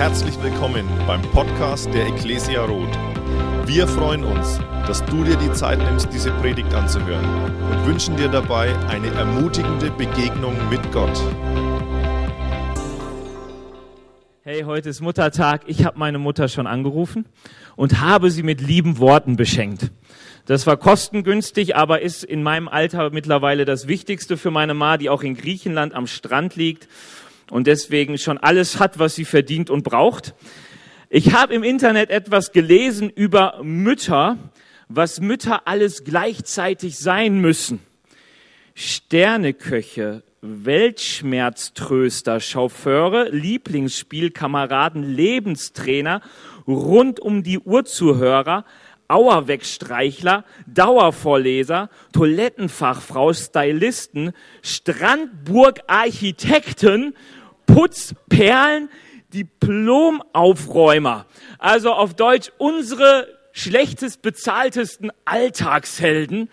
Herzlich willkommen beim Podcast der Ecclesia Roth. Wir freuen uns, dass du dir die Zeit nimmst, diese Predigt anzuhören und wünschen dir dabei eine ermutigende Begegnung mit Gott. Hey, heute ist Muttertag. Ich habe meine Mutter schon angerufen und habe sie mit lieben Worten beschenkt. Das war kostengünstig, aber ist in meinem Alter mittlerweile das Wichtigste für meine Ma, die auch in Griechenland am Strand liegt und deswegen schon alles hat, was sie verdient und braucht. Ich habe im Internet etwas gelesen über Mütter, was Mütter alles gleichzeitig sein müssen. Sterneköche, Weltschmerztröster, Chauffeure, Lieblingsspielkameraden, Lebenstrainer, rund um die Uhr Zuhörer, Auerwegstreichler, Dauervorleser, Toilettenfachfrau, Stylisten, Strandburg-Architekten, Putzperlen, Diplomaufräumer. Also auf Deutsch unsere schlechtest bezahltesten Alltagshelden,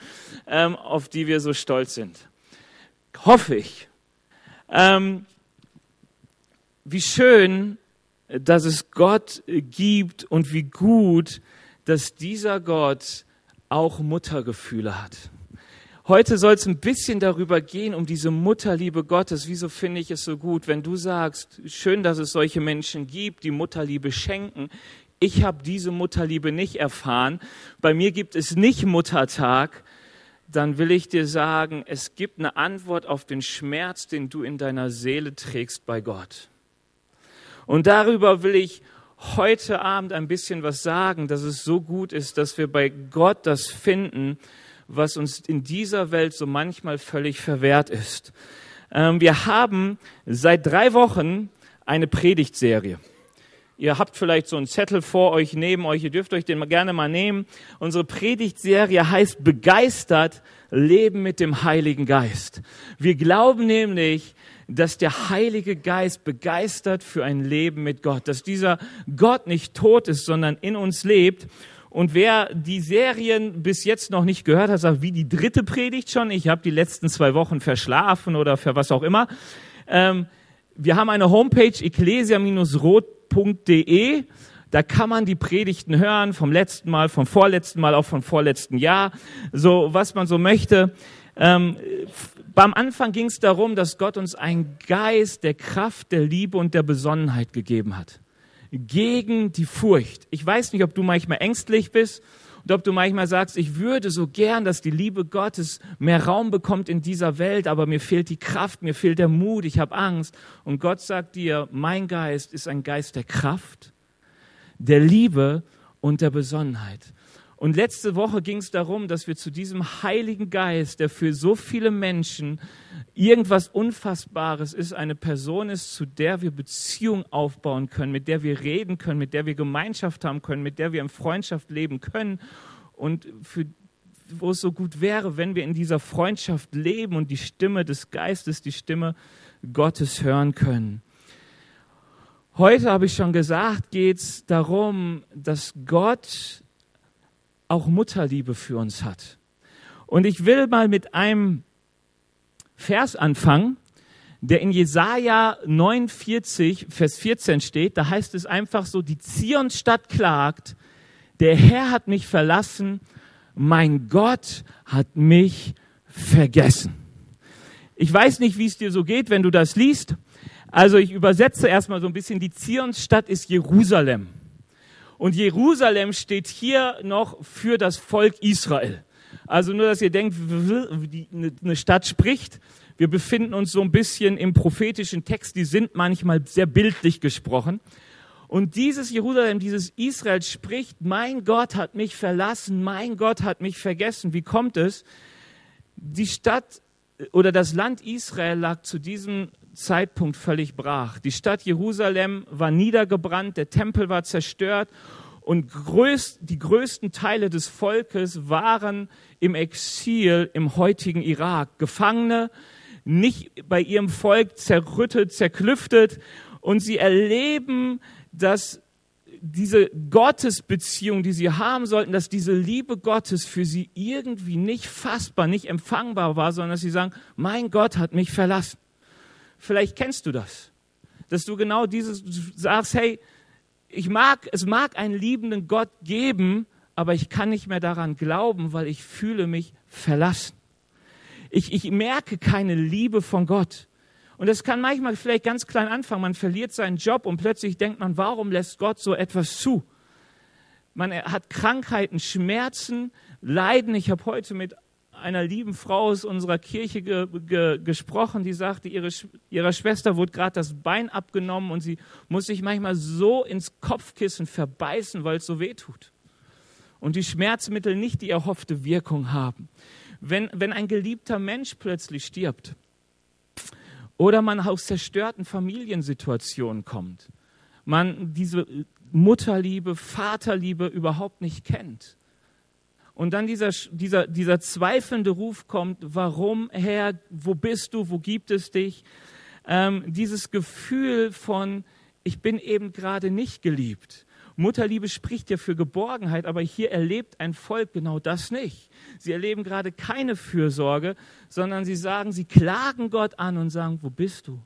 ähm, auf die wir so stolz sind. Hoffe ich. Ähm, wie schön, dass es Gott gibt und wie gut, dass dieser Gott auch Muttergefühle hat. Heute soll es ein bisschen darüber gehen, um diese Mutterliebe Gottes. Wieso finde ich es so gut, wenn du sagst, schön, dass es solche Menschen gibt, die Mutterliebe schenken. Ich habe diese Mutterliebe nicht erfahren. Bei mir gibt es nicht Muttertag. Dann will ich dir sagen, es gibt eine Antwort auf den Schmerz, den du in deiner Seele trägst bei Gott. Und darüber will ich heute Abend ein bisschen was sagen, dass es so gut ist, dass wir bei Gott das finden, was uns in dieser Welt so manchmal völlig verwehrt ist. Ähm, wir haben seit drei Wochen eine Predigtserie. Ihr habt vielleicht so einen Zettel vor euch, neben euch, ihr dürft euch den gerne mal nehmen. Unsere Predigtserie heißt Begeistert Leben mit dem Heiligen Geist. Wir glauben nämlich, dass der Heilige Geist begeistert für ein Leben mit Gott, dass dieser Gott nicht tot ist, sondern in uns lebt. Und wer die Serien bis jetzt noch nicht gehört hat, sagt, wie die dritte Predigt schon, ich habe die letzten zwei Wochen verschlafen oder für was auch immer. Ähm, wir haben eine Homepage, ecclesia-rot.de. Da kann man die Predigten hören vom letzten Mal, vom vorletzten Mal, auch vom vorletzten Jahr, so was man so möchte. Ähm, beim Anfang ging es darum, dass Gott uns einen Geist der Kraft, der Liebe und der Besonnenheit gegeben hat. Gegen die Furcht. Ich weiß nicht, ob du manchmal ängstlich bist und ob du manchmal sagst, ich würde so gern, dass die Liebe Gottes mehr Raum bekommt in dieser Welt, aber mir fehlt die Kraft, mir fehlt der Mut, ich habe Angst. Und Gott sagt dir, mein Geist ist ein Geist der Kraft, der Liebe und der Besonnenheit. Und letzte Woche ging es darum, dass wir zu diesem Heiligen Geist, der für so viele Menschen irgendwas Unfassbares ist, eine Person ist, zu der wir Beziehung aufbauen können, mit der wir reden können, mit der wir Gemeinschaft haben können, mit der wir in Freundschaft leben können und für wo es so gut wäre, wenn wir in dieser Freundschaft leben und die Stimme des Geistes, die Stimme Gottes hören können. Heute habe ich schon gesagt, geht es darum, dass Gott auch Mutterliebe für uns hat. Und ich will mal mit einem Vers anfangen, der in Jesaja 49, Vers 14 steht. Da heißt es einfach so, die Zionstadt klagt, der Herr hat mich verlassen, mein Gott hat mich vergessen. Ich weiß nicht, wie es dir so geht, wenn du das liest. Also ich übersetze erstmal so ein bisschen, die Zionsstadt ist Jerusalem. Und Jerusalem steht hier noch für das Volk Israel. Also nur, dass ihr denkt, wie eine Stadt spricht. Wir befinden uns so ein bisschen im prophetischen Text, die sind manchmal sehr bildlich gesprochen. Und dieses Jerusalem, dieses Israel spricht, mein Gott hat mich verlassen, mein Gott hat mich vergessen. Wie kommt es? Die Stadt oder das Land Israel lag zu diesem Zeitpunkt völlig brach. Die Stadt Jerusalem war niedergebrannt, der Tempel war zerstört und größt, die größten Teile des Volkes waren im Exil im heutigen Irak. Gefangene, nicht bei ihrem Volk zerrüttet, zerklüftet und sie erleben, dass diese Gottesbeziehung, die sie haben sollten, dass diese Liebe Gottes für sie irgendwie nicht fassbar, nicht empfangbar war, sondern dass sie sagen, mein Gott hat mich verlassen. Vielleicht kennst du das, dass du genau dieses sagst, hey, ich mag, es mag einen liebenden Gott geben, aber ich kann nicht mehr daran glauben, weil ich fühle mich verlassen. Ich, ich merke keine Liebe von Gott. Und das kann manchmal vielleicht ganz klein anfangen. Man verliert seinen Job und plötzlich denkt man, warum lässt Gott so etwas zu? Man hat Krankheiten, Schmerzen, Leiden. Ich habe heute mit einer lieben Frau aus unserer Kirche ge, ge, gesprochen, die sagte, ihre, ihrer Schwester wurde gerade das Bein abgenommen und sie muss sich manchmal so ins Kopfkissen verbeißen, weil es so weh tut. Und die Schmerzmittel nicht die erhoffte Wirkung haben. Wenn, wenn ein geliebter Mensch plötzlich stirbt oder man aus zerstörten Familiensituationen kommt, man diese Mutterliebe, Vaterliebe überhaupt nicht kennt, und dann dieser, dieser, dieser zweifelnde Ruf kommt, warum, Herr, wo bist du, wo gibt es dich? Ähm, dieses Gefühl von, ich bin eben gerade nicht geliebt. Mutterliebe spricht ja für Geborgenheit, aber hier erlebt ein Volk genau das nicht. Sie erleben gerade keine Fürsorge, sondern sie sagen, sie klagen Gott an und sagen, wo bist du?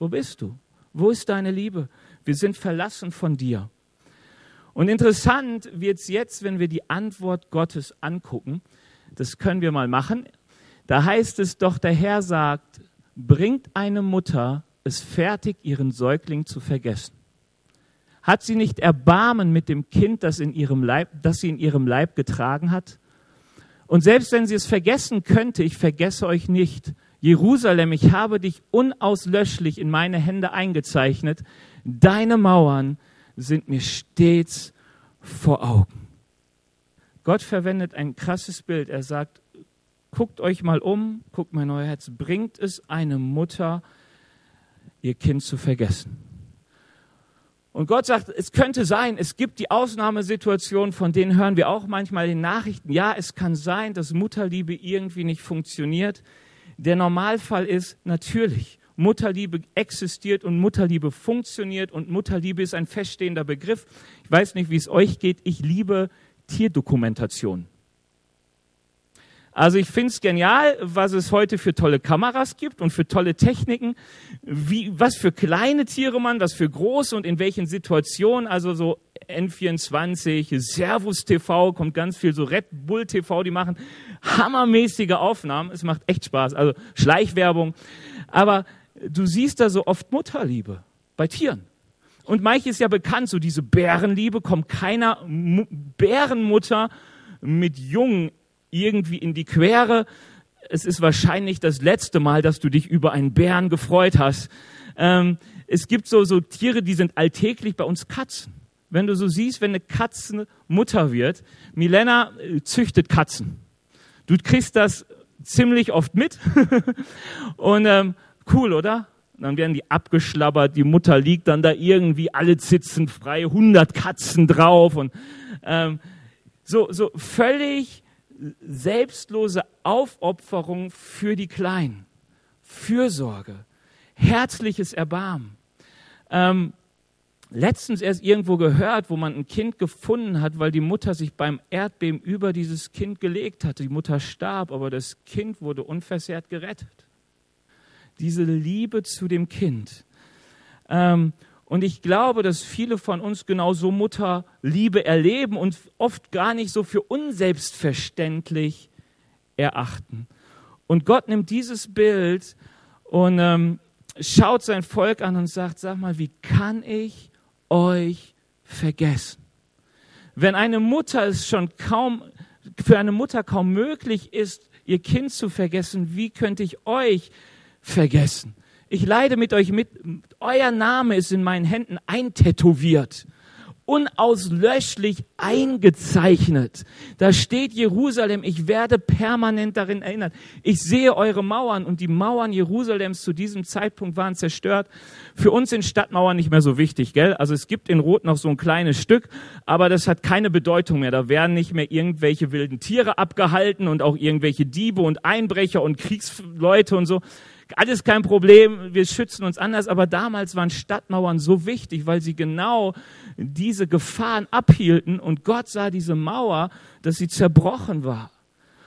Wo bist du? Wo ist deine Liebe? Wir sind verlassen von dir. Und interessant wird es jetzt, wenn wir die Antwort Gottes angucken. Das können wir mal machen. Da heißt es doch, der Herr sagt, bringt eine Mutter es fertig, ihren Säugling zu vergessen. Hat sie nicht Erbarmen mit dem Kind, das, in ihrem Leib, das sie in ihrem Leib getragen hat? Und selbst wenn sie es vergessen könnte, ich vergesse euch nicht. Jerusalem, ich habe dich unauslöschlich in meine Hände eingezeichnet. Deine Mauern sind mir stets vor Augen. Gott verwendet ein krasses Bild. Er sagt, guckt euch mal um, guckt mal in euer Herz. Bringt es eine Mutter, ihr Kind zu vergessen? Und Gott sagt, es könnte sein, es gibt die Ausnahmesituationen, von denen hören wir auch manchmal in Nachrichten. Ja, es kann sein, dass Mutterliebe irgendwie nicht funktioniert. Der Normalfall ist natürlich, Mutterliebe existiert und Mutterliebe funktioniert und Mutterliebe ist ein feststehender Begriff. Ich weiß nicht, wie es euch geht. Ich liebe Tierdokumentation. Also ich finde es genial, was es heute für tolle Kameras gibt und für tolle Techniken, wie, was für kleine Tiere man, was für große und in welchen Situationen, also so N24, Servus TV, kommt ganz viel, so Red Bull TV, die machen hammermäßige Aufnahmen, es macht echt Spaß, also Schleichwerbung, aber du siehst da so oft Mutterliebe bei Tieren. Und manches ist ja bekannt, so diese Bärenliebe, kommt keiner M Bärenmutter mit Jungen irgendwie in die Quere. Es ist wahrscheinlich das letzte Mal, dass du dich über einen Bären gefreut hast. Ähm, es gibt so, so Tiere, die sind alltäglich bei uns Katzen. Wenn du so siehst, wenn eine Katze Mutter wird, Milena äh, züchtet Katzen. Du kriegst das ziemlich oft mit. und ähm, Cool, oder? dann werden die abgeschlabbert, die Mutter liegt dann da irgendwie, alle sitzen frei, 100 Katzen drauf und ähm, so, so völlig selbstlose Aufopferung für die Kleinen, Fürsorge, herzliches Erbarmen. Ähm, letztens erst irgendwo gehört, wo man ein Kind gefunden hat, weil die Mutter sich beim Erdbeben über dieses Kind gelegt hatte. Die Mutter starb, aber das Kind wurde unversehrt gerettet diese Liebe zu dem Kind. Ähm, und ich glaube, dass viele von uns genauso Mutterliebe erleben und oft gar nicht so für unselbstverständlich erachten. Und Gott nimmt dieses Bild und ähm, schaut sein Volk an und sagt, sag mal, wie kann ich euch vergessen? Wenn eine Mutter es schon kaum, für eine Mutter kaum möglich ist, ihr Kind zu vergessen, wie könnte ich euch vergessen. Ich leide mit euch mit. Euer Name ist in meinen Händen eintätowiert, unauslöschlich eingezeichnet. Da steht Jerusalem. Ich werde permanent darin erinnert. Ich sehe eure Mauern und die Mauern Jerusalems zu diesem Zeitpunkt waren zerstört. Für uns sind Stadtmauern nicht mehr so wichtig, gell? Also es gibt in Rot noch so ein kleines Stück, aber das hat keine Bedeutung mehr. Da werden nicht mehr irgendwelche wilden Tiere abgehalten und auch irgendwelche Diebe und Einbrecher und Kriegsleute und so alles kein Problem, wir schützen uns anders, aber damals waren Stadtmauern so wichtig, weil sie genau diese Gefahren abhielten und Gott sah diese Mauer, dass sie zerbrochen war.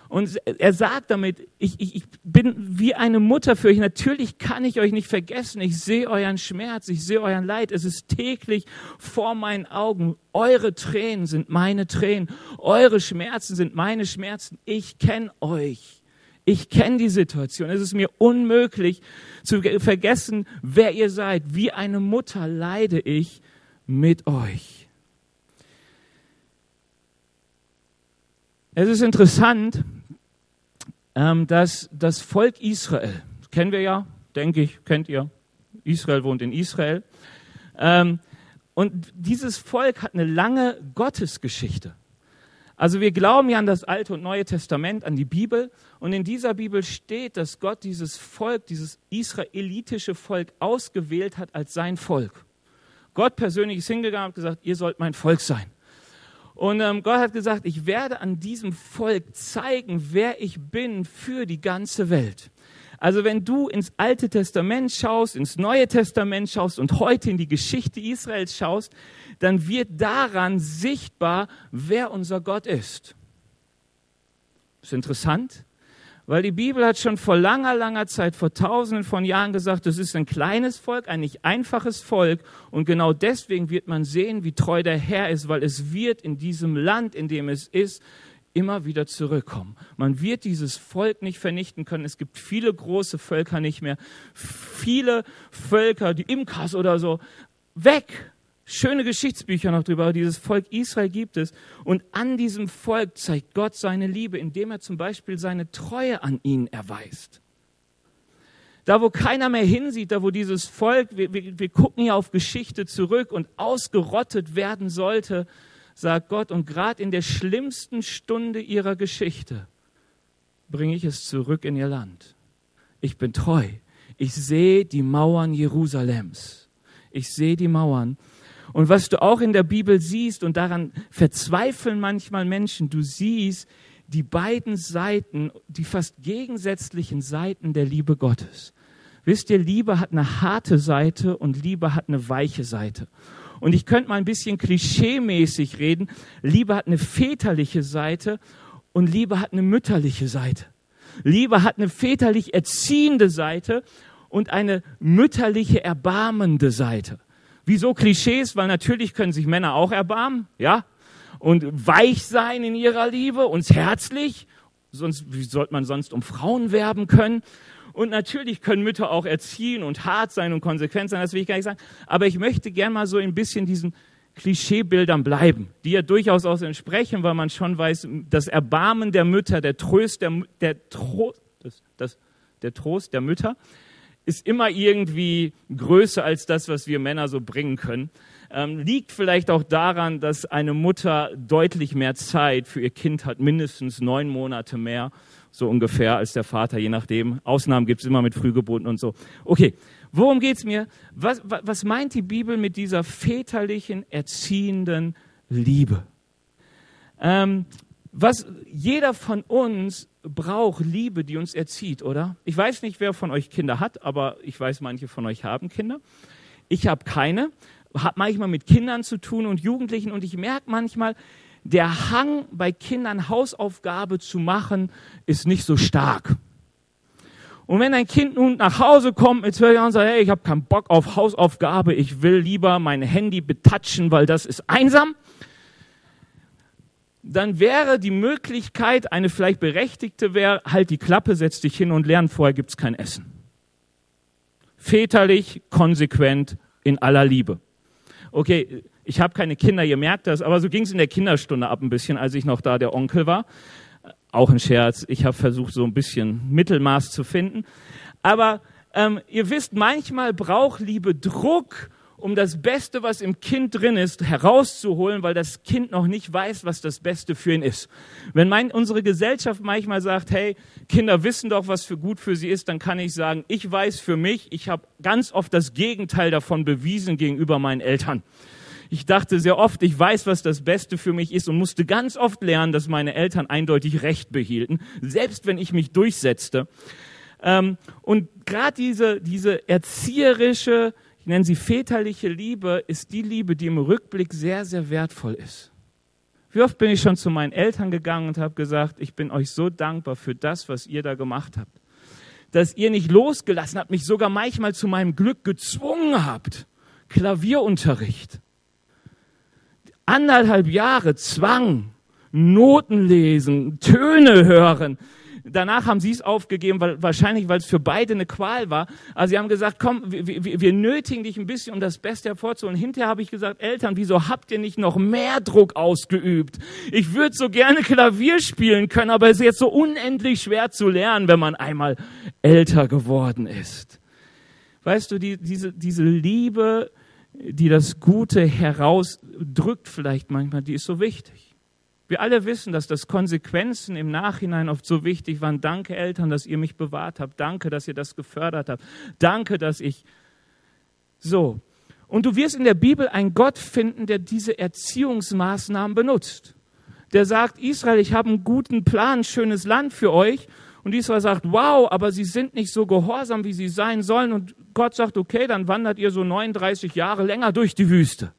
Und er sagt damit, ich, ich, ich bin wie eine Mutter für euch. Natürlich kann ich euch nicht vergessen. Ich sehe euren Schmerz, ich sehe euren Leid. Es ist täglich vor meinen Augen. Eure Tränen sind meine Tränen. Eure Schmerzen sind meine Schmerzen. Ich kenne euch. Ich kenne die Situation. Es ist mir unmöglich zu vergessen, wer ihr seid. Wie eine Mutter leide ich mit euch. Es ist interessant, ähm, dass das Volk Israel, kennen wir ja, denke ich, kennt ihr, Israel wohnt in Israel, ähm, und dieses Volk hat eine lange Gottesgeschichte. Also wir glauben ja an das Alte und Neue Testament, an die Bibel. Und in dieser Bibel steht, dass Gott dieses Volk, dieses israelitische Volk ausgewählt hat als sein Volk. Gott persönlich ist hingegangen und gesagt, ihr sollt mein Volk sein. Und ähm, Gott hat gesagt, ich werde an diesem Volk zeigen, wer ich bin für die ganze Welt. Also wenn du ins Alte Testament schaust, ins Neue Testament schaust und heute in die Geschichte Israels schaust, dann wird daran sichtbar, wer unser Gott ist. Ist interessant? Weil die Bibel hat schon vor langer, langer Zeit, vor tausenden von Jahren gesagt, es ist ein kleines Volk, ein nicht einfaches Volk. Und genau deswegen wird man sehen, wie treu der Herr ist, weil es wird in diesem Land, in dem es ist, immer wieder zurückkommen. Man wird dieses Volk nicht vernichten können. Es gibt viele große Völker nicht mehr. Viele Völker, die Imkas oder so, weg schöne Geschichtsbücher noch drüber, dieses Volk Israel gibt es. Und an diesem Volk zeigt Gott seine Liebe, indem er zum Beispiel seine Treue an ihnen erweist. Da, wo keiner mehr hinsieht, da, wo dieses Volk, wir, wir, wir gucken ja auf Geschichte zurück und ausgerottet werden sollte, sagt Gott, und gerade in der schlimmsten Stunde ihrer Geschichte bringe ich es zurück in ihr Land. Ich bin treu. Ich sehe die Mauern Jerusalems. Ich sehe die Mauern und was du auch in der Bibel siehst, und daran verzweifeln manchmal Menschen, du siehst die beiden Seiten, die fast gegensätzlichen Seiten der Liebe Gottes. Wisst ihr, Liebe hat eine harte Seite und Liebe hat eine weiche Seite. Und ich könnte mal ein bisschen klischeemäßig reden. Liebe hat eine väterliche Seite und Liebe hat eine mütterliche Seite. Liebe hat eine väterlich erziehende Seite und eine mütterliche erbarmende Seite. Wieso Klischees? Weil natürlich können sich Männer auch erbarmen, ja? Und weich sein in ihrer Liebe, uns herzlich. Sonst, wie sollte man sonst um Frauen werben können? Und natürlich können Mütter auch erziehen und hart sein und konsequent sein, das will ich gar nicht sagen. Aber ich möchte gern mal so ein bisschen diesen Klischeebildern bleiben, die ja durchaus auch entsprechen, weil man schon weiß, das Erbarmen der Mütter, der Trost der, der, Trost, das, das, der Trost der Mütter, ist immer irgendwie größer als das, was wir Männer so bringen können. Ähm, liegt vielleicht auch daran, dass eine Mutter deutlich mehr Zeit für ihr Kind hat, mindestens neun Monate mehr, so ungefähr, als der Vater, je nachdem. Ausnahmen gibt es immer mit Frühgeburten und so. Okay, worum geht's mir? Was, was meint die Bibel mit dieser väterlichen, erziehenden Liebe? Ähm, was jeder von uns braucht Liebe, die uns erzieht, oder? Ich weiß nicht, wer von euch Kinder hat, aber ich weiß, manche von euch haben Kinder. Ich habe keine, habe manchmal mit Kindern zu tun und Jugendlichen und ich merke manchmal, der Hang bei Kindern Hausaufgabe zu machen, ist nicht so stark. Und wenn ein Kind nun nach Hause kommt mit zwei Jahren und sagt, hey, ich habe keinen Bock auf Hausaufgabe, ich will lieber mein Handy betatschen, weil das ist einsam, dann wäre die Möglichkeit, eine vielleicht berechtigte wäre, halt die Klappe, setz dich hin und lern, vorher gibt's kein Essen. Väterlich, konsequent, in aller Liebe. Okay, ich habe keine Kinder, ihr merkt das, aber so ging's in der Kinderstunde ab ein bisschen, als ich noch da der Onkel war. Auch ein Scherz, ich habe versucht, so ein bisschen Mittelmaß zu finden. Aber ähm, ihr wisst, manchmal braucht Liebe Druck um das Beste, was im Kind drin ist, herauszuholen, weil das Kind noch nicht weiß, was das Beste für ihn ist. Wenn mein, unsere Gesellschaft manchmal sagt, hey, Kinder wissen doch, was für gut für sie ist, dann kann ich sagen, ich weiß für mich, ich habe ganz oft das Gegenteil davon bewiesen gegenüber meinen Eltern. Ich dachte sehr oft, ich weiß, was das Beste für mich ist und musste ganz oft lernen, dass meine Eltern eindeutig Recht behielten, selbst wenn ich mich durchsetzte. Ähm, und gerade diese, diese erzieherische, nenne sie väterliche Liebe, ist die Liebe, die im Rückblick sehr, sehr wertvoll ist. Wie oft bin ich schon zu meinen Eltern gegangen und habe gesagt, ich bin euch so dankbar für das, was ihr da gemacht habt. Dass ihr nicht losgelassen habt, mich sogar manchmal zu meinem Glück gezwungen habt. Klavierunterricht. Anderthalb Jahre Zwang, Noten lesen, Töne hören, Danach haben sie es aufgegeben, weil, wahrscheinlich, weil es für beide eine Qual war. Also sie haben gesagt, komm, wir, wir, nötigen dich ein bisschen, um das Beste hervorzuholen. Hinterher habe ich gesagt, Eltern, wieso habt ihr nicht noch mehr Druck ausgeübt? Ich würde so gerne Klavier spielen können, aber es ist jetzt so unendlich schwer zu lernen, wenn man einmal älter geworden ist. Weißt du, die, diese, diese Liebe, die das Gute herausdrückt vielleicht manchmal, die ist so wichtig. Wir alle wissen, dass das Konsequenzen im Nachhinein oft so wichtig waren. Danke, Eltern, dass ihr mich bewahrt habt. Danke, dass ihr das gefördert habt. Danke, dass ich. So. Und du wirst in der Bibel einen Gott finden, der diese Erziehungsmaßnahmen benutzt. Der sagt, Israel, ich habe einen guten Plan, schönes Land für euch. Und Israel sagt, wow, aber sie sind nicht so gehorsam, wie sie sein sollen. Und Gott sagt, okay, dann wandert ihr so 39 Jahre länger durch die Wüste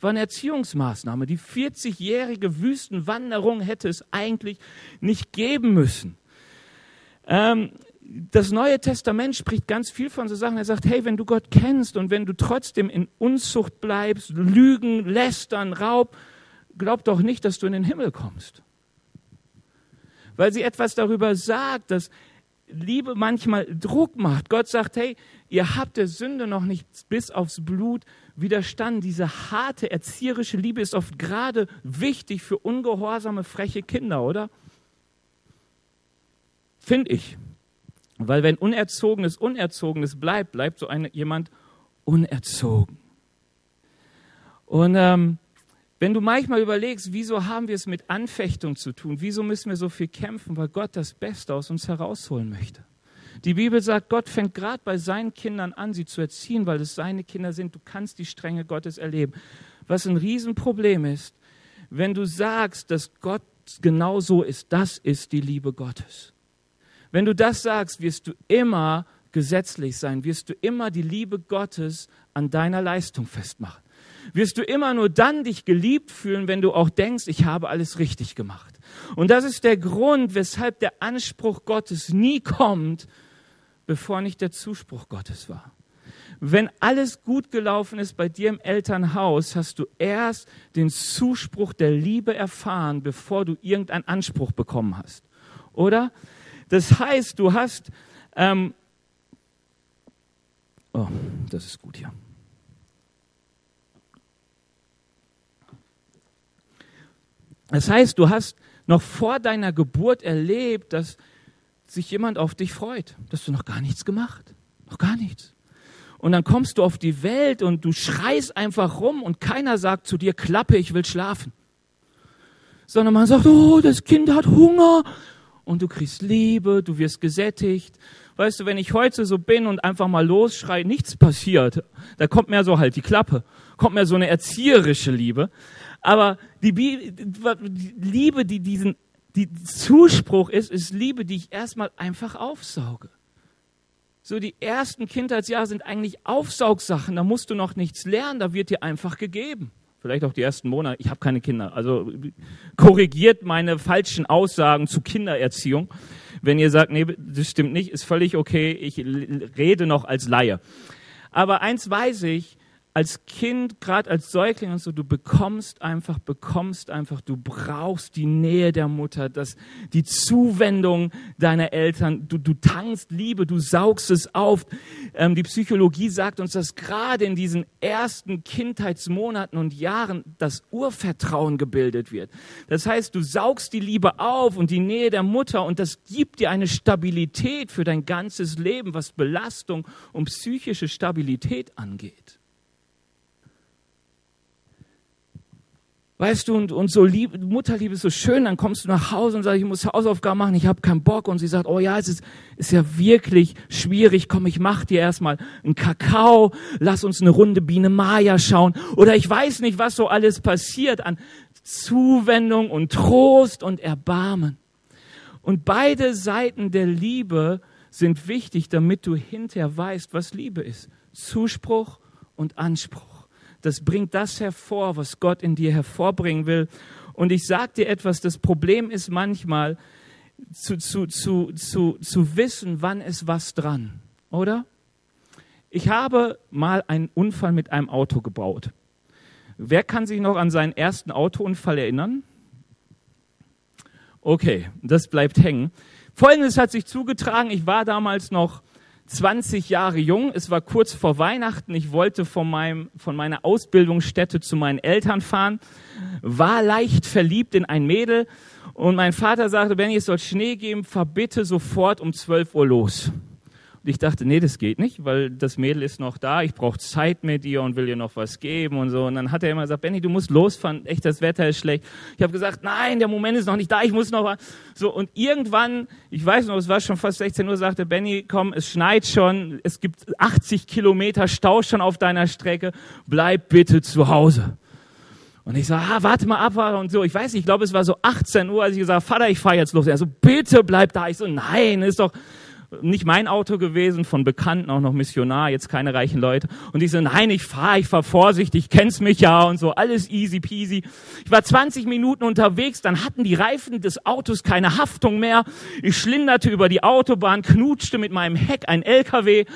war eine Erziehungsmaßnahme. Die 40-jährige Wüstenwanderung hätte es eigentlich nicht geben müssen. Ähm, das Neue Testament spricht ganz viel von so Sachen. Er sagt, hey, wenn du Gott kennst und wenn du trotzdem in Unzucht bleibst, Lügen, Lästern, Raub, glaub doch nicht, dass du in den Himmel kommst. Weil sie etwas darüber sagt, dass Liebe manchmal Druck macht. Gott sagt, hey, ihr habt der Sünde noch nicht bis aufs Blut widerstanden. Diese harte erzieherische Liebe ist oft gerade wichtig für ungehorsame, freche Kinder, oder? Finde ich. Weil wenn Unerzogenes Unerzogenes bleibt, bleibt so eine, jemand unerzogen. Und ähm, wenn du manchmal überlegst, wieso haben wir es mit Anfechtung zu tun, wieso müssen wir so viel kämpfen, weil Gott das Beste aus uns herausholen möchte. Die Bibel sagt, Gott fängt gerade bei seinen Kindern an, sie zu erziehen, weil es seine Kinder sind. Du kannst die Strenge Gottes erleben. Was ein Riesenproblem ist, wenn du sagst, dass Gott genau so ist, das ist die Liebe Gottes. Wenn du das sagst, wirst du immer gesetzlich sein, wirst du immer die Liebe Gottes an deiner Leistung festmachen. Wirst du immer nur dann dich geliebt fühlen, wenn du auch denkst, ich habe alles richtig gemacht. Und das ist der Grund, weshalb der Anspruch Gottes nie kommt, bevor nicht der Zuspruch Gottes war. Wenn alles gut gelaufen ist bei dir im Elternhaus, hast du erst den Zuspruch der Liebe erfahren, bevor du irgendeinen Anspruch bekommen hast. Oder? Das heißt, du hast. Ähm, oh, das ist gut hier. Das heißt, du hast noch vor deiner Geburt erlebt, dass sich jemand auf dich freut, dass du noch gar nichts gemacht, noch gar nichts. Und dann kommst du auf die Welt und du schreist einfach rum und keiner sagt zu dir, Klappe, ich will schlafen. Sondern man sagt, oh, das Kind hat Hunger und du kriegst Liebe, du wirst gesättigt. Weißt du, wenn ich heute so bin und einfach mal losschreie, nichts passiert, da kommt mir so halt die Klappe, kommt mir so eine erzieherische Liebe. Aber die, die Liebe, die diesen die Zuspruch ist, ist Liebe, die ich erstmal einfach aufsauge. So die ersten Kindheitsjahre sind eigentlich Aufsaugsachen, da musst du noch nichts lernen, da wird dir einfach gegeben. Vielleicht auch die ersten Monate. Ich habe keine Kinder. Also korrigiert meine falschen Aussagen zu Kindererziehung. Wenn ihr sagt, nee, das stimmt nicht, ist völlig okay. Ich rede noch als Laie. Aber eins weiß ich, als Kind, gerade als Säugling und so, du bekommst einfach, bekommst einfach, du brauchst die Nähe der Mutter, das, die Zuwendung deiner Eltern, du, du tankst Liebe, du saugst es auf. Ähm, die Psychologie sagt uns, dass gerade in diesen ersten Kindheitsmonaten und Jahren das Urvertrauen gebildet wird. Das heißt, du saugst die Liebe auf und die Nähe der Mutter und das gibt dir eine Stabilität für dein ganzes Leben, was Belastung und psychische Stabilität angeht. Weißt du, und, und so lieb, Mutterliebe ist so schön, dann kommst du nach Hause und sagst, ich muss Hausaufgaben machen, ich habe keinen Bock. Und sie sagt, oh ja, es ist, ist ja wirklich schwierig, komm, ich mach dir erstmal einen Kakao, lass uns eine Runde Biene Maya schauen. Oder ich weiß nicht, was so alles passiert an Zuwendung und Trost und Erbarmen. Und beide Seiten der Liebe sind wichtig, damit du hinterher weißt, was Liebe ist. Zuspruch und Anspruch das bringt das hervor, was Gott in dir hervorbringen will. Und ich sage dir etwas, das Problem ist manchmal zu, zu, zu, zu, zu wissen, wann ist was dran, oder? Ich habe mal einen Unfall mit einem Auto gebaut. Wer kann sich noch an seinen ersten Autounfall erinnern? Okay, das bleibt hängen. Folgendes hat sich zugetragen. Ich war damals noch 20 Jahre jung. Es war kurz vor Weihnachten. Ich wollte von, meinem, von meiner Ausbildungsstätte zu meinen Eltern fahren, war leicht verliebt in ein Mädel und mein Vater sagte, Benny, es soll Schnee geben, fahr bitte sofort um 12 Uhr los. Und ich dachte, nee, das geht nicht, weil das Mädel ist noch da, ich brauche Zeit mit ihr und will ihr noch was geben und so. Und dann hat er immer gesagt, Benny, du musst losfahren, echt, das Wetter ist schlecht. Ich habe gesagt, nein, der Moment ist noch nicht da, ich muss noch was. So, und irgendwann, ich weiß noch, es war schon fast 16 Uhr, sagte Benny, komm, es schneit schon, es gibt 80 Kilometer Stau schon auf deiner Strecke, bleib bitte zu Hause. Und ich so, ah, warte mal ab und so. Ich weiß nicht, ich glaube, es war so 18 Uhr, als ich gesagt Vater, ich fahre jetzt los. Er so, bitte bleib da. Ich so, nein, ist doch, nicht mein Auto gewesen, von Bekannten, auch noch Missionar, jetzt keine reichen Leute. Und ich so, nein, ich fahre, ich fahr vorsichtig, kennst mich ja und so, alles easy peasy. Ich war 20 Minuten unterwegs, dann hatten die Reifen des Autos keine Haftung mehr. Ich schlinderte über die Autobahn, knutschte mit meinem Heck ein LKW,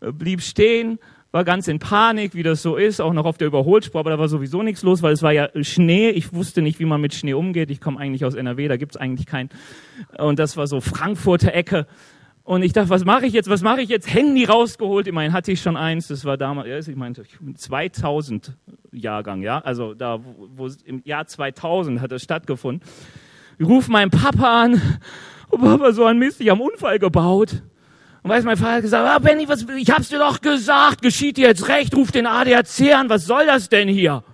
äh, blieb stehen, war ganz in Panik, wie das so ist, auch noch auf der Überholspur, aber da war sowieso nichts los, weil es war ja Schnee. Ich wusste nicht, wie man mit Schnee umgeht. Ich komme eigentlich aus NRW, da gibt's eigentlich keinen. Und das war so Frankfurter Ecke. Und ich dachte, was mache ich jetzt? Was mache ich jetzt? Handy rausgeholt. Immerhin hatte ich schon eins. Das war damals, ich meinte, 2000 Jahrgang, ja. Also da, wo, wo im Jahr 2000 hat das stattgefunden. Ich rufe meinen Papa an. Oh, Papa, so ein Mist, ich habe einen Unfall gebaut. Und weiß mein Vater hat gesagt, ah, Benny, was, ich hab's dir doch gesagt, geschieht dir jetzt recht, ruf den ADAC an, was soll das denn hier?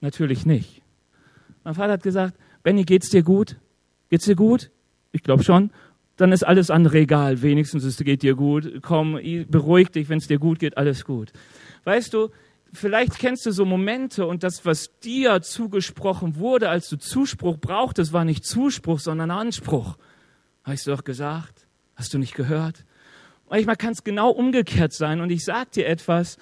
Natürlich nicht. Mein Vater hat gesagt, Benny, geht's dir gut? Geht's dir gut? Ich glaube schon dann ist alles andere egal. Wenigstens es geht dir gut. Komm, beruhig dich, wenn es dir gut geht, alles gut. Weißt du, vielleicht kennst du so Momente und das, was dir zugesprochen wurde, als du Zuspruch brauchtest, war nicht Zuspruch, sondern Anspruch. Hast du doch gesagt? Hast du nicht gehört? Manchmal kann es genau umgekehrt sein und ich sag dir etwas,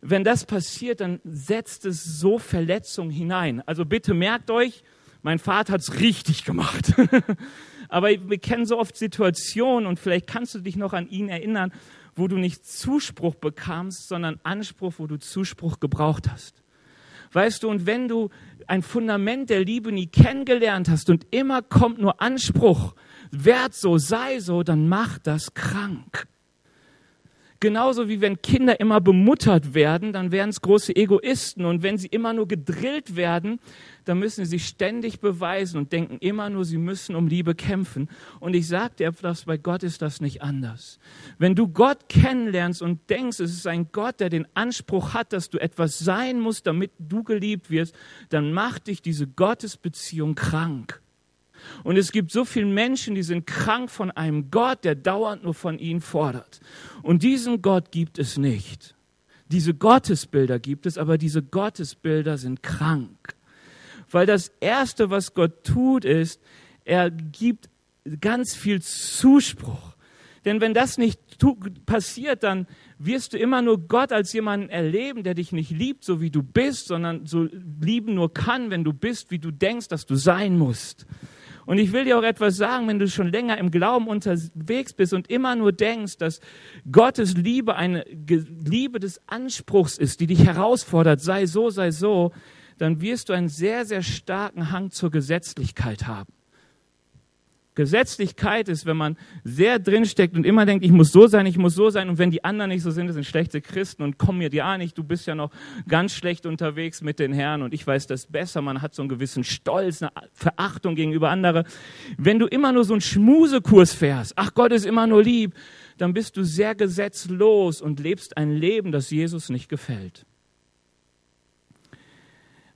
wenn das passiert, dann setzt es so Verletzungen hinein. Also bitte merkt euch, mein Vater hat's richtig gemacht. Aber wir kennen so oft Situationen und vielleicht kannst du dich noch an ihn erinnern, wo du nicht Zuspruch bekamst, sondern Anspruch, wo du Zuspruch gebraucht hast. Weißt du, und wenn du ein Fundament der Liebe nie kennengelernt hast und immer kommt nur Anspruch, werd so, sei so, dann macht das krank. Genauso wie wenn Kinder immer bemuttert werden, dann werden es große Egoisten. Und wenn sie immer nur gedrillt werden, dann müssen sie sich ständig beweisen und denken immer nur, sie müssen um Liebe kämpfen. Und ich sage dir etwas, bei Gott ist das nicht anders. Wenn du Gott kennenlernst und denkst, es ist ein Gott, der den Anspruch hat, dass du etwas sein musst, damit du geliebt wirst, dann macht dich diese Gottesbeziehung krank. Und es gibt so viele Menschen, die sind krank von einem Gott, der dauernd nur von ihnen fordert. Und diesen Gott gibt es nicht. Diese Gottesbilder gibt es, aber diese Gottesbilder sind krank. Weil das Erste, was Gott tut, ist, er gibt ganz viel Zuspruch. Denn wenn das nicht passiert, dann wirst du immer nur Gott als jemanden erleben, der dich nicht liebt, so wie du bist, sondern so lieben nur kann, wenn du bist, wie du denkst, dass du sein musst. Und ich will dir auch etwas sagen, wenn du schon länger im Glauben unterwegs bist und immer nur denkst, dass Gottes Liebe eine Liebe des Anspruchs ist, die dich herausfordert, sei so, sei so, dann wirst du einen sehr, sehr starken Hang zur Gesetzlichkeit haben. Gesetzlichkeit ist, wenn man sehr drinsteckt und immer denkt, ich muss so sein, ich muss so sein. Und wenn die anderen nicht so sind, das sind schlechte Christen und kommen mir ja nicht, du bist ja noch ganz schlecht unterwegs mit den Herren und ich weiß das besser. Man hat so einen gewissen Stolz, eine Verachtung gegenüber anderen. Wenn du immer nur so einen Schmusekurs fährst, ach Gott ist immer nur lieb, dann bist du sehr gesetzlos und lebst ein Leben, das Jesus nicht gefällt.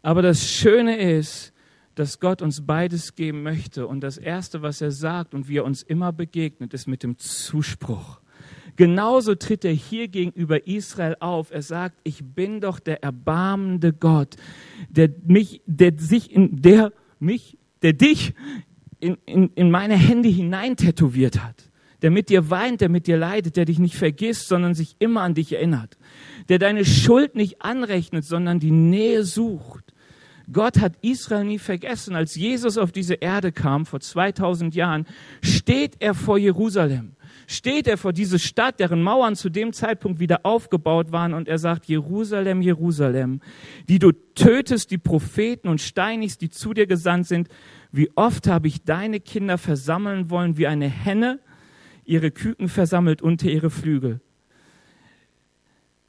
Aber das Schöne ist, dass Gott uns beides geben möchte. Und das Erste, was er sagt und wie er uns immer begegnet, ist mit dem Zuspruch. Genauso tritt er hier gegenüber Israel auf. Er sagt, ich bin doch der erbarmende Gott, der mich, der sich in, der mich, der dich in, in, in meine Hände hinein tätowiert hat. Der mit dir weint, der mit dir leidet, der dich nicht vergisst, sondern sich immer an dich erinnert der deine Schuld nicht anrechnet, sondern die Nähe sucht. Gott hat Israel nie vergessen. Als Jesus auf diese Erde kam, vor 2000 Jahren, steht er vor Jerusalem. Steht er vor diese Stadt, deren Mauern zu dem Zeitpunkt wieder aufgebaut waren und er sagt, Jerusalem, Jerusalem, die du tötest die Propheten und steinigst, die zu dir gesandt sind. Wie oft habe ich deine Kinder versammeln wollen, wie eine Henne ihre Küken versammelt unter ihre Flügel.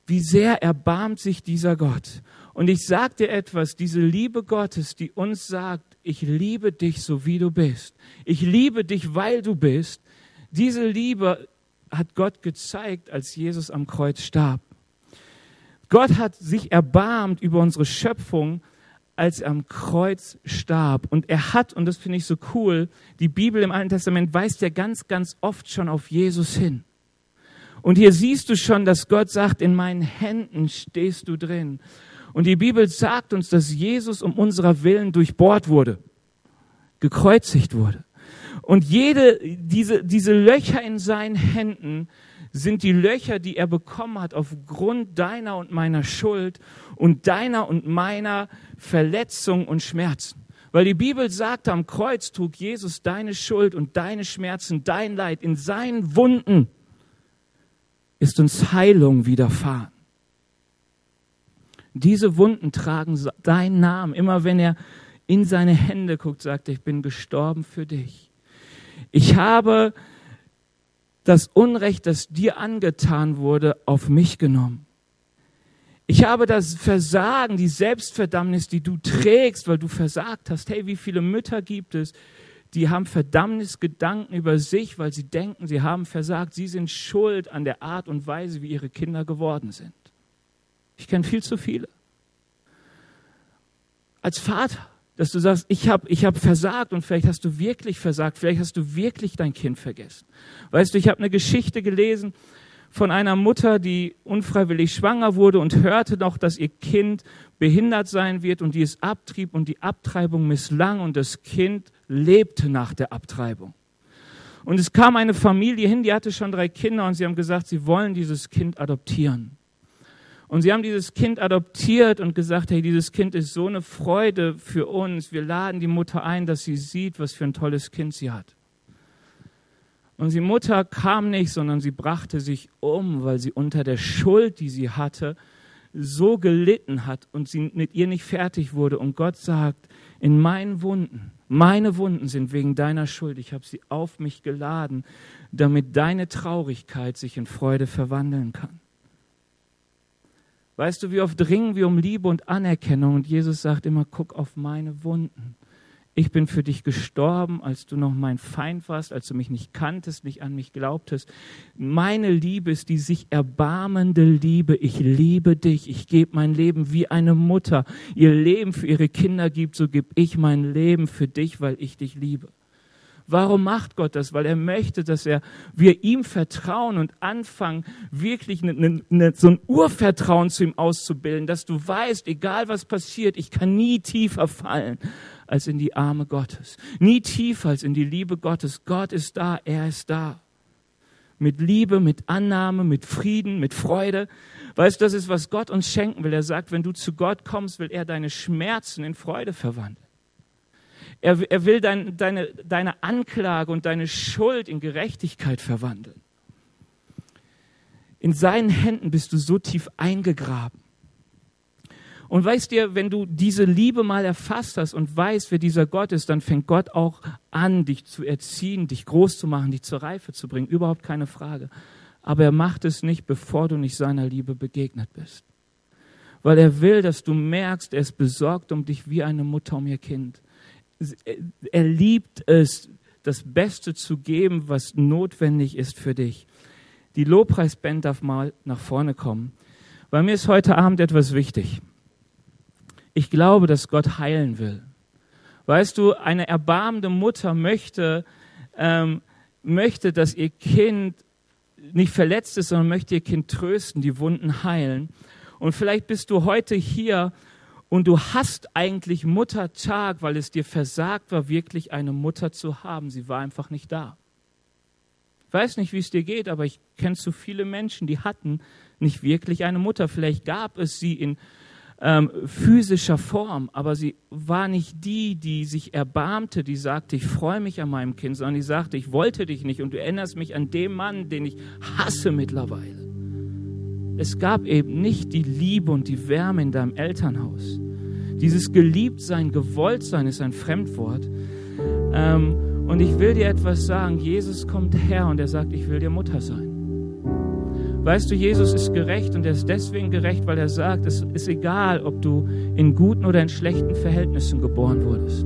Wie sehr erbarmt sich dieser Gott. Und ich sage dir etwas, diese Liebe Gottes, die uns sagt, ich liebe dich so wie du bist. Ich liebe dich, weil du bist. Diese Liebe hat Gott gezeigt, als Jesus am Kreuz starb. Gott hat sich erbarmt über unsere Schöpfung, als er am Kreuz starb. Und er hat, und das finde ich so cool, die Bibel im Alten Testament weist ja ganz, ganz oft schon auf Jesus hin. Und hier siehst du schon, dass Gott sagt, in meinen Händen stehst du drin. Und die Bibel sagt uns, dass Jesus um unserer Willen durchbohrt wurde, gekreuzigt wurde. Und jede, diese, diese Löcher in seinen Händen sind die Löcher, die er bekommen hat aufgrund deiner und meiner Schuld und deiner und meiner Verletzung und Schmerzen. Weil die Bibel sagt, am Kreuz trug Jesus deine Schuld und deine Schmerzen, dein Leid. In seinen Wunden ist uns Heilung widerfahren. Diese Wunden tragen deinen Namen. Immer wenn er in seine Hände guckt, sagt er, ich bin gestorben für dich. Ich habe das Unrecht, das dir angetan wurde, auf mich genommen. Ich habe das Versagen, die Selbstverdammnis, die du trägst, weil du versagt hast. Hey, wie viele Mütter gibt es, die haben Verdammnisgedanken über sich, weil sie denken, sie haben versagt. Sie sind schuld an der Art und Weise, wie ihre Kinder geworden sind. Ich kenne viel zu viele. Als Vater, dass du sagst, ich habe ich hab versagt und vielleicht hast du wirklich versagt, vielleicht hast du wirklich dein Kind vergessen. Weißt du, ich habe eine Geschichte gelesen von einer Mutter, die unfreiwillig schwanger wurde und hörte noch, dass ihr Kind behindert sein wird und die es abtrieb und die Abtreibung misslang und das Kind lebte nach der Abtreibung. Und es kam eine Familie hin, die hatte schon drei Kinder und sie haben gesagt, sie wollen dieses Kind adoptieren. Und sie haben dieses Kind adoptiert und gesagt, hey, dieses Kind ist so eine Freude für uns. Wir laden die Mutter ein, dass sie sieht, was für ein tolles Kind sie hat. Und die Mutter kam nicht, sondern sie brachte sich um, weil sie unter der Schuld, die sie hatte, so gelitten hat und sie mit ihr nicht fertig wurde. Und Gott sagt, in meinen Wunden, meine Wunden sind wegen deiner Schuld. Ich habe sie auf mich geladen, damit deine Traurigkeit sich in Freude verwandeln kann. Weißt du, wie oft ringen wir um Liebe und Anerkennung und Jesus sagt immer, guck auf meine Wunden. Ich bin für dich gestorben, als du noch mein Feind warst, als du mich nicht kanntest, nicht an mich glaubtest. Meine Liebe ist die sich erbarmende Liebe. Ich liebe dich. Ich gebe mein Leben wie eine Mutter ihr Leben für ihre Kinder gibt, so gebe ich mein Leben für dich, weil ich dich liebe. Warum macht Gott das? Weil er möchte, dass er, wir ihm vertrauen und anfangen, wirklich eine, eine, ne, so ein Urvertrauen zu ihm auszubilden, dass du weißt, egal was passiert, ich kann nie tiefer fallen als in die Arme Gottes. Nie tiefer als in die Liebe Gottes. Gott ist da, er ist da. Mit Liebe, mit Annahme, mit Frieden, mit Freude. Weißt du, das ist, was Gott uns schenken will. Er sagt, wenn du zu Gott kommst, will er deine Schmerzen in Freude verwandeln. Er, er will dein, deine, deine Anklage und deine Schuld in Gerechtigkeit verwandeln. In seinen Händen bist du so tief eingegraben. Und weißt dir, wenn du diese Liebe mal erfasst hast und weißt, wer dieser Gott ist, dann fängt Gott auch an, dich zu erziehen, dich groß zu machen, dich zur Reife zu bringen. Überhaupt keine Frage. Aber er macht es nicht, bevor du nicht seiner Liebe begegnet bist. Weil er will, dass du merkst, er ist besorgt um dich wie eine Mutter um ihr Kind er liebt es, das Beste zu geben, was notwendig ist für dich. Die Lobpreisband darf mal nach vorne kommen. Bei mir ist heute Abend etwas wichtig. Ich glaube, dass Gott heilen will. Weißt du, eine erbarmende Mutter möchte, ähm, möchte, dass ihr Kind nicht verletzt ist, sondern möchte ihr Kind trösten, die Wunden heilen. Und vielleicht bist du heute hier und du hast eigentlich Muttertag, weil es dir versagt war, wirklich eine Mutter zu haben. Sie war einfach nicht da. Ich weiß nicht, wie es dir geht, aber ich kenne zu viele Menschen, die hatten nicht wirklich eine Mutter. Vielleicht gab es sie in ähm, physischer Form, aber sie war nicht die, die sich erbarmte, die sagte, ich freue mich an meinem Kind, sondern die sagte, ich wollte dich nicht und du erinnerst mich an den Mann, den ich hasse mittlerweile. Es gab eben nicht die Liebe und die Wärme in deinem Elternhaus. Dieses Geliebtsein, Gewolltsein ist ein Fremdwort. Ähm, und ich will dir etwas sagen. Jesus kommt her und er sagt, ich will dir Mutter sein. Weißt du, Jesus ist gerecht und er ist deswegen gerecht, weil er sagt, es ist egal, ob du in guten oder in schlechten Verhältnissen geboren wurdest.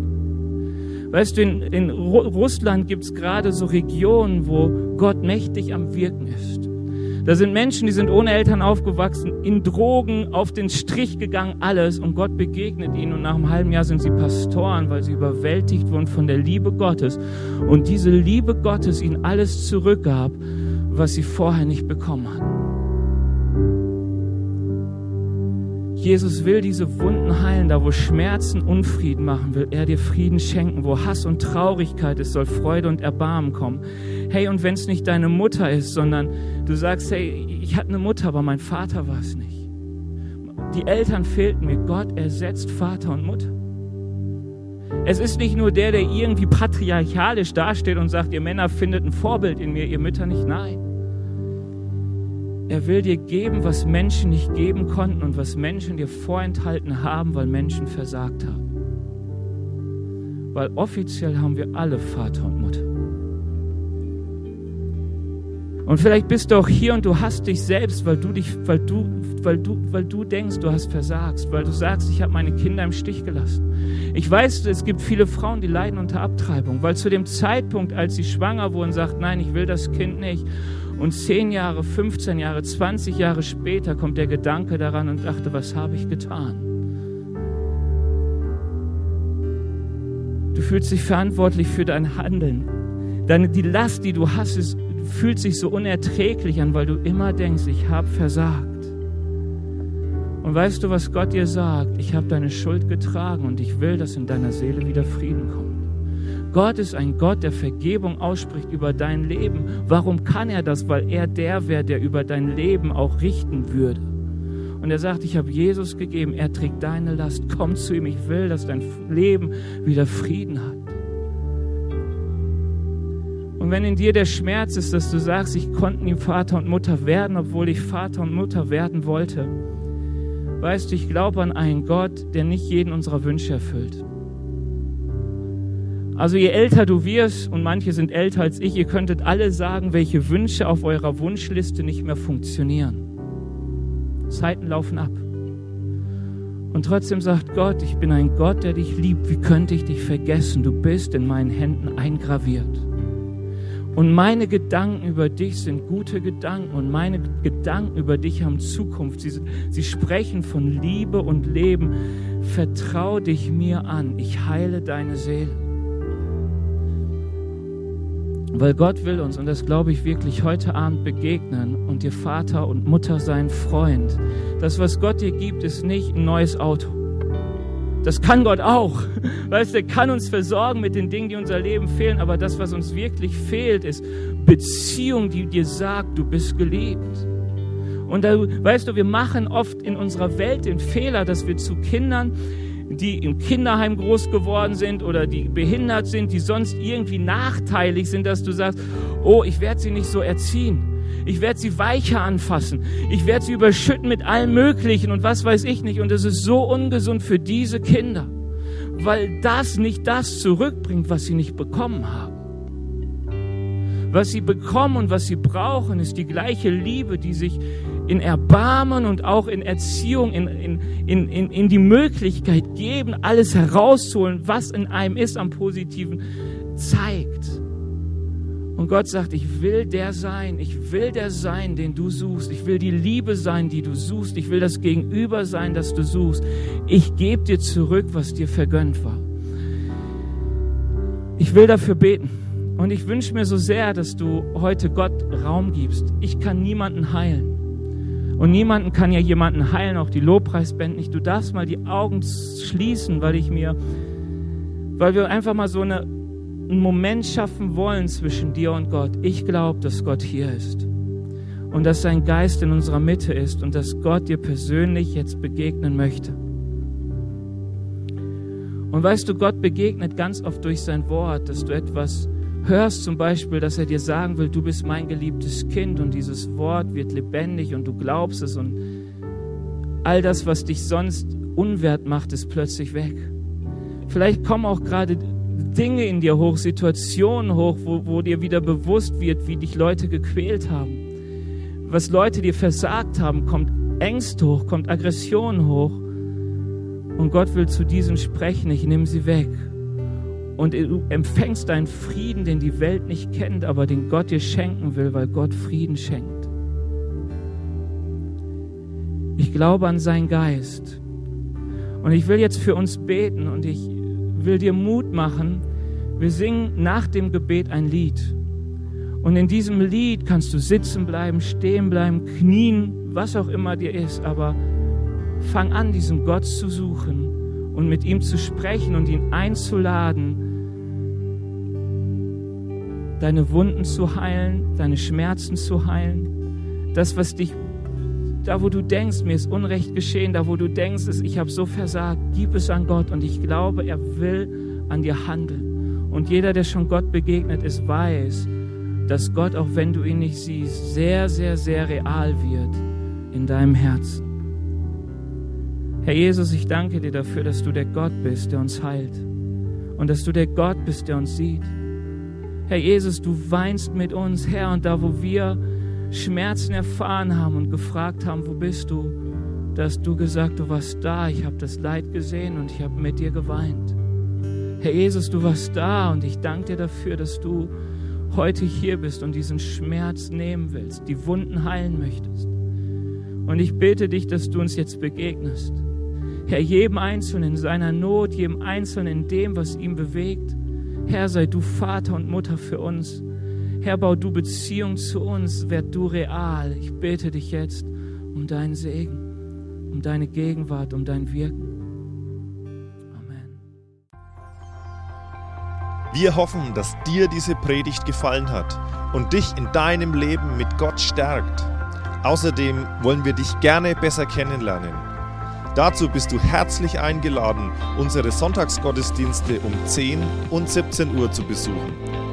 Weißt du, in, in Russland gibt es gerade so Regionen, wo Gott mächtig am Wirken ist. Da sind Menschen, die sind ohne Eltern aufgewachsen, in Drogen, auf den Strich gegangen, alles. Und Gott begegnet ihnen. Und nach einem halben Jahr sind sie Pastoren, weil sie überwältigt wurden von der Liebe Gottes. Und diese Liebe Gottes ihnen alles zurückgab, was sie vorher nicht bekommen hatten. Jesus will diese Wunden heilen, da wo Schmerzen Unfrieden machen, will er dir Frieden schenken, wo Hass und Traurigkeit ist, soll Freude und Erbarmen kommen. Hey, und wenn es nicht deine Mutter ist, sondern du sagst, hey, ich hatte eine Mutter, aber mein Vater war es nicht. Die Eltern fehlten mir. Gott ersetzt Vater und Mutter. Es ist nicht nur der, der irgendwie patriarchalisch dasteht und sagt, ihr Männer findet ein Vorbild in mir, ihr Mütter nicht. Nein. Er will dir geben, was Menschen nicht geben konnten und was Menschen dir vorenthalten haben, weil Menschen versagt haben. Weil offiziell haben wir alle Vater und Mutter. Und vielleicht bist du auch hier und du hast dich selbst, weil du dich, weil du, weil du, weil du denkst, du hast versagt, weil du sagst, ich habe meine Kinder im Stich gelassen. Ich weiß, es gibt viele Frauen, die leiden unter Abtreibung, weil zu dem Zeitpunkt, als sie schwanger wurden, sagt, nein, ich will das Kind nicht. Und zehn Jahre, 15 Jahre, 20 Jahre später kommt der Gedanke daran und dachte, was habe ich getan? Du fühlst dich verantwortlich für dein Handeln. Deine, die Last, die du hast, ist, fühlt sich so unerträglich an, weil du immer denkst, ich habe versagt. Und weißt du, was Gott dir sagt? Ich habe deine Schuld getragen und ich will, dass in deiner Seele wieder Frieden kommt. Gott ist ein Gott, der Vergebung ausspricht über dein Leben. Warum kann er das? Weil er der wäre, der über dein Leben auch richten würde. Und er sagt, ich habe Jesus gegeben, er trägt deine Last, komm zu ihm, ich will, dass dein Leben wieder Frieden hat. Wenn in dir der Schmerz ist, dass du sagst, ich konnte nie Vater und Mutter werden, obwohl ich Vater und Mutter werden wollte, weißt du, ich glaube an einen Gott, der nicht jeden unserer Wünsche erfüllt. Also je älter du wirst, und manche sind älter als ich, ihr könntet alle sagen, welche Wünsche auf eurer Wunschliste nicht mehr funktionieren. Zeiten laufen ab. Und trotzdem sagt Gott, ich bin ein Gott, der dich liebt. Wie könnte ich dich vergessen? Du bist in meinen Händen eingraviert. Und meine Gedanken über dich sind gute Gedanken und meine Gedanken über dich haben Zukunft. Sie, sie sprechen von Liebe und Leben. Vertrau dich mir an. Ich heile deine Seele. Weil Gott will uns, und das glaube ich wirklich, heute Abend begegnen und dir Vater und Mutter sein, Freund. Das, was Gott dir gibt, ist nicht ein neues Auto. Das kann Gott auch. Weißt du, er kann uns versorgen mit den Dingen, die unser Leben fehlen. Aber das, was uns wirklich fehlt, ist Beziehung, die dir sagt, du bist geliebt. Und da, weißt du, wir machen oft in unserer Welt den Fehler, dass wir zu Kindern die im Kinderheim groß geworden sind oder die behindert sind, die sonst irgendwie nachteilig sind, dass du sagst, oh, ich werde sie nicht so erziehen. Ich werde sie weicher anfassen. Ich werde sie überschütten mit allem Möglichen und was weiß ich nicht. Und es ist so ungesund für diese Kinder, weil das nicht das zurückbringt, was sie nicht bekommen haben. Was sie bekommen und was sie brauchen, ist die gleiche Liebe, die sich in Erbarmen und auch in Erziehung, in, in, in, in, in die Möglichkeit geben, alles herauszuholen, was in einem ist am Positiven, zeigt. Und Gott sagt, ich will der sein, ich will der sein, den du suchst. Ich will die Liebe sein, die du suchst. Ich will das Gegenüber sein, das du suchst. Ich gebe dir zurück, was dir vergönnt war. Ich will dafür beten. Und ich wünsche mir so sehr, dass du heute Gott Raum gibst. Ich kann niemanden heilen. Und niemanden kann ja jemanden heilen, auch die Lobpreisband nicht. Du darfst mal die Augen schließen, weil ich mir, weil wir einfach mal so eine, einen Moment schaffen wollen zwischen dir und Gott. Ich glaube, dass Gott hier ist und dass sein Geist in unserer Mitte ist und dass Gott dir persönlich jetzt begegnen möchte. Und weißt du, Gott begegnet ganz oft durch sein Wort, dass du etwas hörst, zum Beispiel, dass er dir sagen will, du bist mein geliebtes Kind und dieses Wort wird lebendig und du glaubst es und all das, was dich sonst unwert macht, ist plötzlich weg. Vielleicht kommen auch gerade Dinge in dir hoch, Situationen hoch, wo, wo dir wieder bewusst wird, wie dich Leute gequält haben. Was Leute dir versagt haben, kommt Ängste hoch, kommt Aggression hoch. Und Gott will zu diesen sprechen, ich nehme sie weg. Und du empfängst einen Frieden, den die Welt nicht kennt, aber den Gott dir schenken will, weil Gott Frieden schenkt. Ich glaube an seinen Geist. Und ich will jetzt für uns beten und ich will dir Mut machen. Wir singen nach dem Gebet ein Lied. Und in diesem Lied kannst du sitzen bleiben, stehen bleiben, knien, was auch immer dir ist. Aber fang an, diesen Gott zu suchen und mit ihm zu sprechen und ihn einzuladen, deine Wunden zu heilen, deine Schmerzen zu heilen, das, was dich da wo du denkst, mir ist Unrecht geschehen, da wo du denkst, ich habe so versagt, gib es an Gott und ich glaube, er will an dir handeln. Und jeder, der schon Gott begegnet ist, weiß, dass Gott, auch wenn du ihn nicht siehst, sehr, sehr, sehr real wird in deinem Herzen. Herr Jesus, ich danke dir dafür, dass du der Gott bist, der uns heilt und dass du der Gott bist, der uns sieht. Herr Jesus, du weinst mit uns, Herr, und da, wo wir Schmerzen erfahren haben und gefragt haben, wo bist du, da hast du gesagt, du warst da, ich habe das Leid gesehen und ich habe mit dir geweint. Herr Jesus, du warst da und ich danke dir dafür, dass du heute hier bist und diesen Schmerz nehmen willst, die Wunden heilen möchtest. Und ich bete dich, dass du uns jetzt begegnest. Herr, jedem Einzelnen in seiner Not, jedem Einzelnen in dem, was ihn bewegt. Herr, sei du Vater und Mutter für uns. Herr, bau du Beziehung zu uns, werd du real. Ich bete dich jetzt um deinen Segen, um deine Gegenwart, um dein Wirken. Amen. Wir hoffen, dass dir diese Predigt gefallen hat und dich in deinem Leben mit Gott stärkt. Außerdem wollen wir dich gerne besser kennenlernen. Dazu bist du herzlich eingeladen, unsere Sonntagsgottesdienste um 10 und 17 Uhr zu besuchen.